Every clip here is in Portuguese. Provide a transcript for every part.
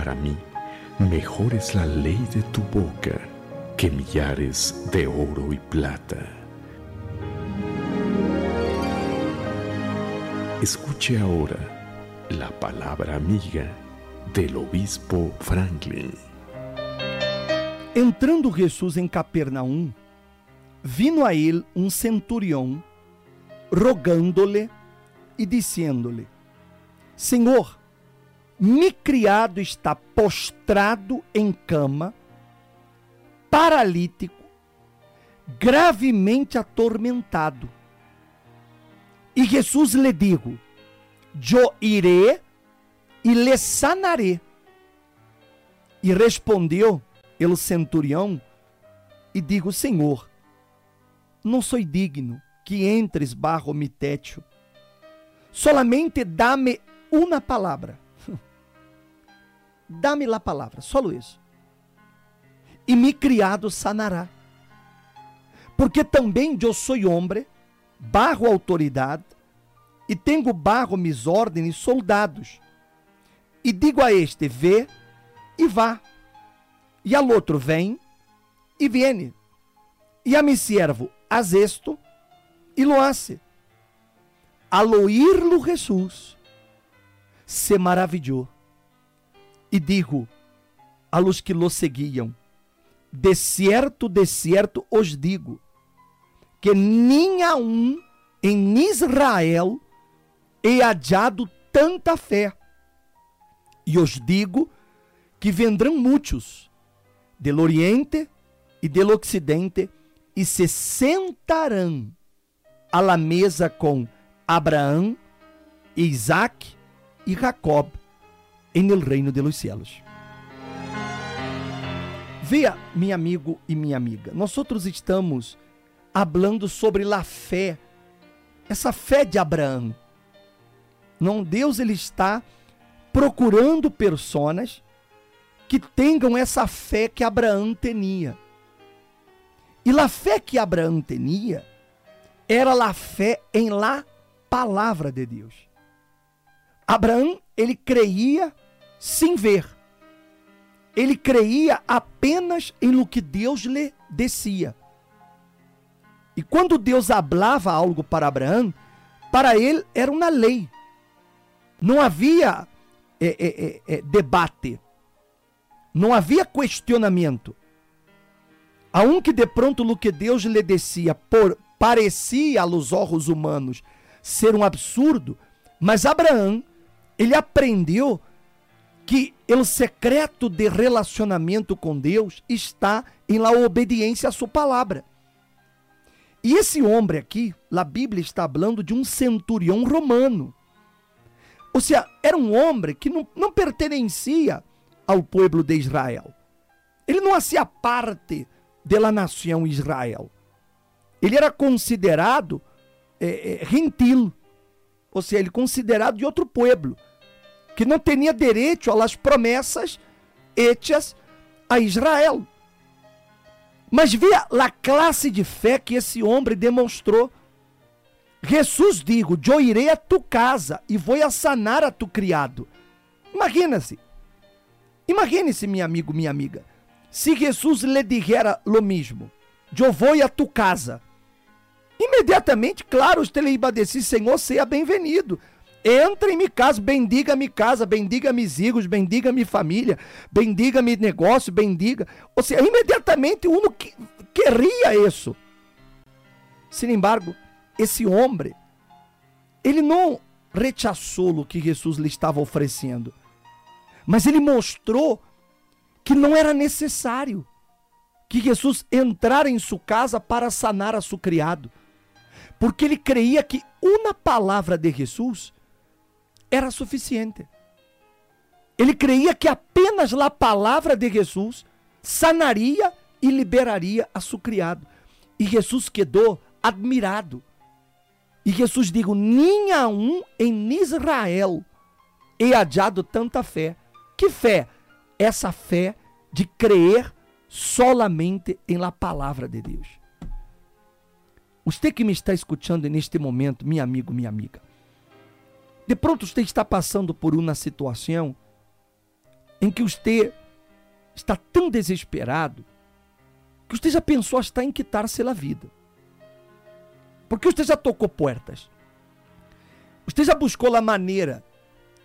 para mí, mejor es la ley de tu boca que millares de oro y plata. Escuche ahora la palabra amiga del obispo Franklin. Entrando Jesus em Capernaum, vindo a ele um centurião, rogando-lhe e dizendo-lhe: Senhor, me criado está postrado em cama, paralítico, gravemente atormentado. E Jesus lhe digo: Eu irei e lhe sanarei. E respondeu ele centurião e digo: Senhor, não sou digno que entres barro mi. Solamente dá-me uma palavra. Dá-me la palavra, só isso. E me criado sanará. Porque também eu sou homem, barro autoridade, e tenho barro mis ordens soldados. E digo a este: vê e vá. E ao outro: vem e viene. E a mi servo: haz esto e lo hace. Al Jesus, se maravilhou. E digo a los que lo seguiam: De certo, de certo os digo, que nem a um em Israel é hallado tanta fé. E os digo que vendrão muitos del Oriente e del Ocidente e se sentarão à la mesa com Abraão, Isaac e Jacob em el reino de los cielos. Veja, meu amigo e minha amiga, nós outros estamos falando sobre a fé, essa fé de Abraão. Não, Deus ele está procurando pessoas que tenham essa fé que Abraão tinha. E a fé que Abraão tinha era a fé em la palavra de Deus. Abraão, ele creia sem ver. Ele creia apenas em lo que Deus lhe descia. E quando Deus hablava algo para Abraão, para ele era uma lei. Não havia é, é, é, debate. Não havia questionamento. A um que de pronto o que Deus lhe descia por parecia aos olhos humanos ser um absurdo, mas Abraão, ele aprendeu que o secreto de relacionamento com Deus está em la obediência à sua palavra. E esse homem aqui, a Bíblia está falando de um centurião romano. Ou seja, era um homem que não, não pertencia ao povo de Israel. Ele não fazia parte da nação Israel. Ele era considerado é, é, gentil, ou seja, ele considerado de outro povo, que não tinha direito às promessas hechas a Israel. Mas via a classe de fé que esse homem demonstrou. Jesus digo, eu irei a tu casa e vou sanar a tu criado. Imagina-se. Imagine-se, meu amigo, minha amiga. Se Jesus lhe dijera lo mesmo, eu vou a tu casa. Imediatamente, claro, os iba Senhor, seja bem-vindo. Entra em minha casa, bendiga minha casa, bendiga meus filhos, bendiga minha família, bendiga meu negócio, bendiga. Ou seja, imediatamente uno que, queria isso. Sin embargo, esse homem, ele não rechaçou o que Jesus lhe estava oferecendo, mas ele mostrou que não era necessário que Jesus entrara em sua casa para sanar a seu criado, porque ele creia que uma palavra de Jesus era suficiente. Ele creia que apenas a palavra de Jesus sanaria e liberaria a seu criado. E Jesus quedou admirado. E Jesus digo, nem a um em Israel é hallado tanta fé. Que fé? Essa fé de crer solamente em la palavra de Deus. Você que me está escutando neste momento, meu amigo, minha amiga, de pronto você está passando por uma situação em que você está tão desesperado que você já pensou em quitar-se a vida. Porque você já tocou portas. Você já buscou a maneira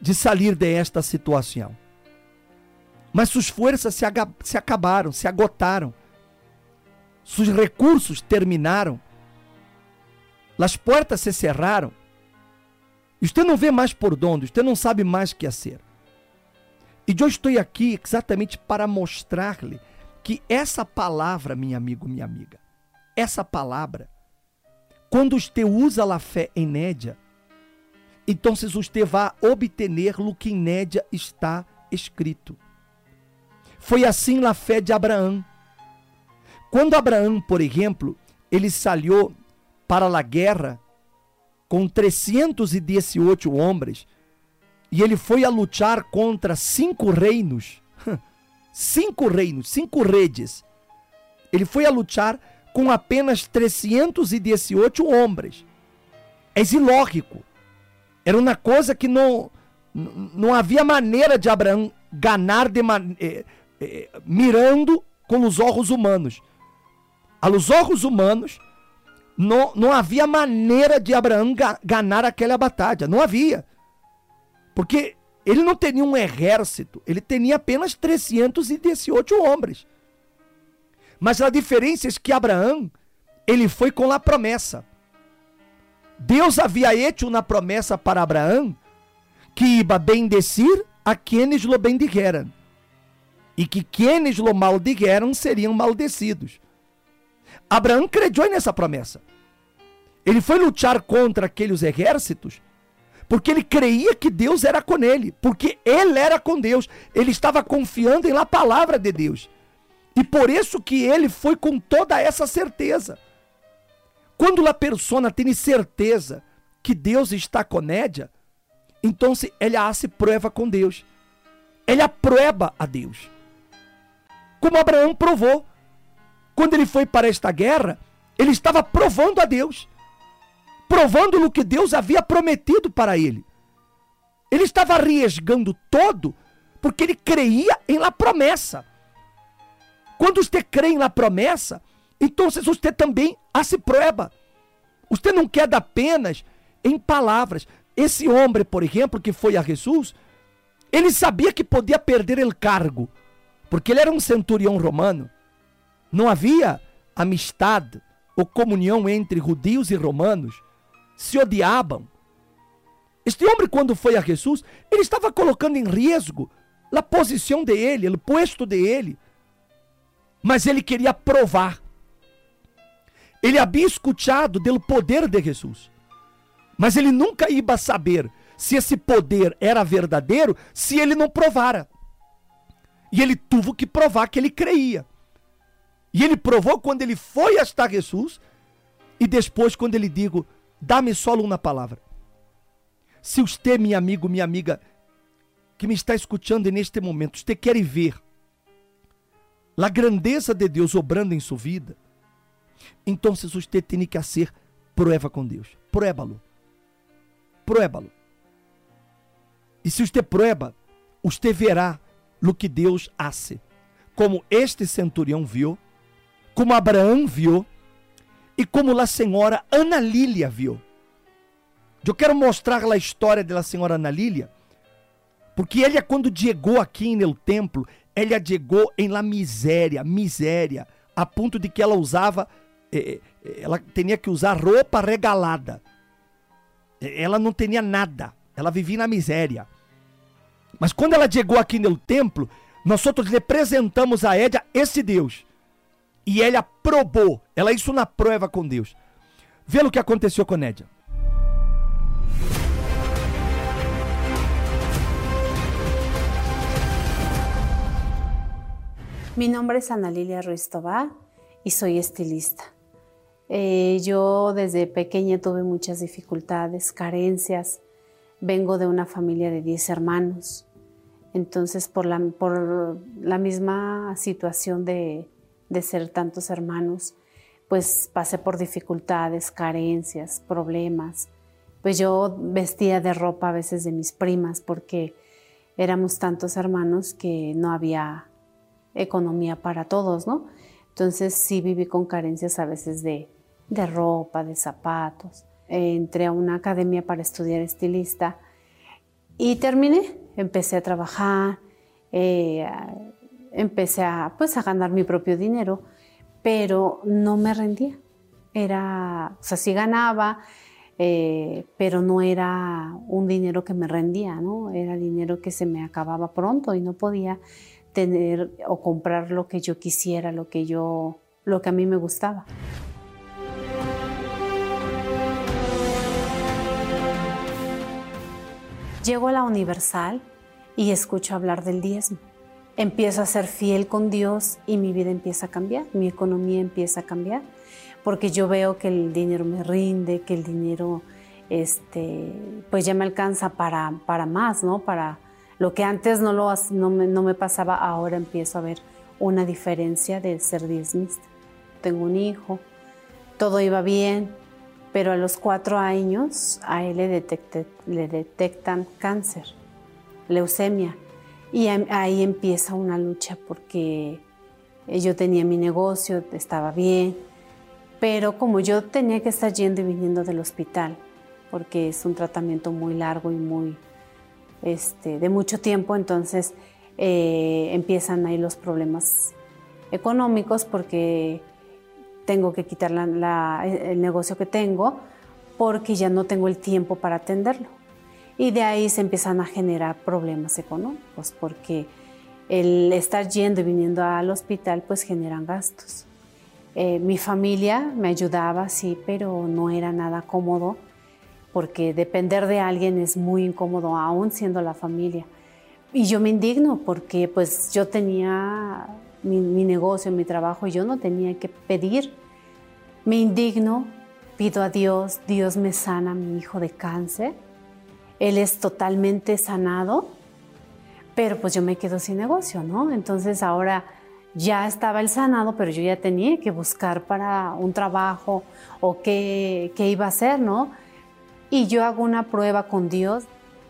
de sair desta situação. Mas suas forças se, se acabaram, se agotaram. Seus recursos terminaram. As portas se cerraram. Você não vê mais por onde, você não sabe mais o que fazer. E eu estou aqui exatamente para mostrar-lhe que essa palavra, meu amigo, minha amiga, essa palavra, quando você usa a fé em nédia, então você vai obter o que em nédia está escrito. Foi assim a fé de Abraão. Quando Abraão, por exemplo, ele saiu para a guerra com 318 homens e ele foi a lutar contra cinco reinos, cinco reinos, cinco redes. Ele foi a lutar com apenas 318 homens. É ilógico. Era uma coisa que não, não havia maneira de Abraão ganhar de, eh, eh, mirando com os olhos humanos. A los olhos humanos, não, não havia maneira de Abraão ga, ganhar aquela batalha. Não havia. Porque ele não tinha um exército, ele tinha apenas 318 homens. Mas a diferença é que Abraão, ele foi com a promessa. Deus havia feito uma promessa para Abraão que iba bendecir a quienes lo bendijeran e que quienes lo maldijeram seriam maldecidos. Abraão crediou nessa promessa. Ele foi lutar contra aqueles exércitos porque ele creia que Deus era com ele, porque ele era com Deus, ele estava confiando em la palavra de Deus. E por isso que ele foi com toda essa certeza. Quando a pessoa tem certeza que Deus está com ela, então ela hace prova com Deus. Ela prova a Deus. Como Abraão provou. Quando ele foi para esta guerra, ele estava provando a Deus. Provando no que Deus havia prometido para ele. Ele estava arriesgando todo porque ele creia em la promessa. Quando você crê em la promessa, então você também a se prova. Você não queda apenas em palavras. Esse homem, por exemplo, que foi a Jesus, ele sabia que podia perder o cargo, porque ele era um centurião romano. Não havia amistade ou comunhão entre judeus e romanos. Se odiavam. Este homem, quando foi a Jesus, ele estava colocando em risco a posição de ele, o posto de ele. Mas ele queria provar ele havia escutado do poder de Jesus. Mas ele nunca ia saber se esse poder era verdadeiro se ele não provara. E ele teve que provar que ele creia. E ele provou quando ele foi hasta Jesus e depois quando ele digo, dá-me só uma palavra. Se você, meu amigo, minha amiga, que me está escutando neste momento, você quer ver a grandeza de Deus obrando em sua vida, então você tem que fazer prueba com Deus. Pruébalo. Pruébalo. E se você prueba, você verá o que Deus hace. Como este centurião viu, como Abraão viu e como a senhora Ana Lília viu. Eu quero mostrar a história da senhora Ana Lília, porque ela quando chegou aqui no templo, ela chegou em la miséria, miséria, a ponto de que ela usava é, é, ela tinha que usar roupa regalada. É, ela não tinha nada. Ela vivia na miséria. Mas quando ela chegou aqui no templo, nós outros a Édia esse Deus. E ela probou. Ela isso na prova com Deus. Vê o que aconteceu com Édia. Mi nombre es Ana Lilia Ruiz y soy estilista. Eh, yo desde pequeña tuve muchas dificultades, carencias. Vengo de una familia de 10 hermanos. Entonces, por la, por la misma situación de, de ser tantos hermanos, pues pasé por dificultades, carencias, problemas. Pues yo vestía de ropa a veces de mis primas porque éramos tantos hermanos que no había economía para todos, ¿no? Entonces sí viví con carencias a veces de, de ropa, de zapatos. entré a una academia para estudiar estilista y terminé. Empecé a trabajar, eh, empecé a, pues, a ganar mi propio dinero, pero no me rendía. Era, o sea, sí ganaba, eh, pero no era un dinero que me rendía, ¿no? Era dinero que se me acababa pronto y no podía tener o comprar lo que yo quisiera, lo que yo, lo que a mí me gustaba. Llego a la Universal y escucho hablar del diezmo. Empiezo a ser fiel con Dios y mi vida empieza a cambiar, mi economía empieza a cambiar porque yo veo que el dinero me rinde, que el dinero este, pues ya me alcanza para, para más, ¿no? Para lo que antes no, lo, no, me, no me pasaba, ahora empiezo a ver una diferencia de ser diezmista. Tengo un hijo, todo iba bien, pero a los cuatro años a él le, detectan cáncer, leucemia, y ahí empieza una lucha porque yo tenía mi negocio, estaba bien, pero como yo tenía que estar yendo y viniendo del hospital, porque es un tratamiento muy largo y muy este, de mucho tiempo, entonces eh, empiezan ahí los problemas económicos porque tengo que quitar el negocio que tengo porque ya no tengo el tiempo para atenderlo. Y de ahí se empiezan a generar problemas económicos porque el estar yendo y viniendo al hospital pues generan gastos. Eh, mi familia me ayudaba, sí, pero no era nada cómodo porque depender de alguien es muy incómodo, aún siendo la familia. Y yo me indigno porque pues yo tenía mi, mi negocio, mi trabajo, y yo no tenía que pedir. Me indigno, pido a Dios, Dios me sana a mi hijo de cáncer. Él es totalmente sanado, pero pues yo me quedo sin negocio, ¿no? Entonces ahora ya estaba el sanado, pero yo ya tenía que buscar para un trabajo o qué, qué iba a hacer, ¿no? Y yo hago una prueba con Dios,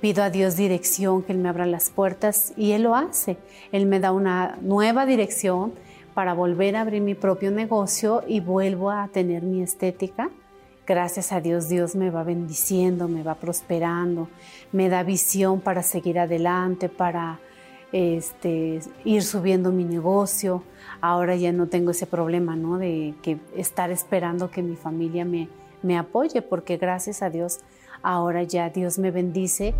pido a Dios dirección, que Él me abra las puertas y Él lo hace. Él me da una nueva dirección para volver a abrir mi propio negocio y vuelvo a tener mi estética. Gracias a Dios, Dios me va bendiciendo, me va prosperando, me da visión para seguir adelante, para este, ir subiendo mi negocio. Ahora ya no tengo ese problema, ¿no? De que estar esperando que mi familia me, me apoye, porque gracias a Dios ahora ya Dios me bendice.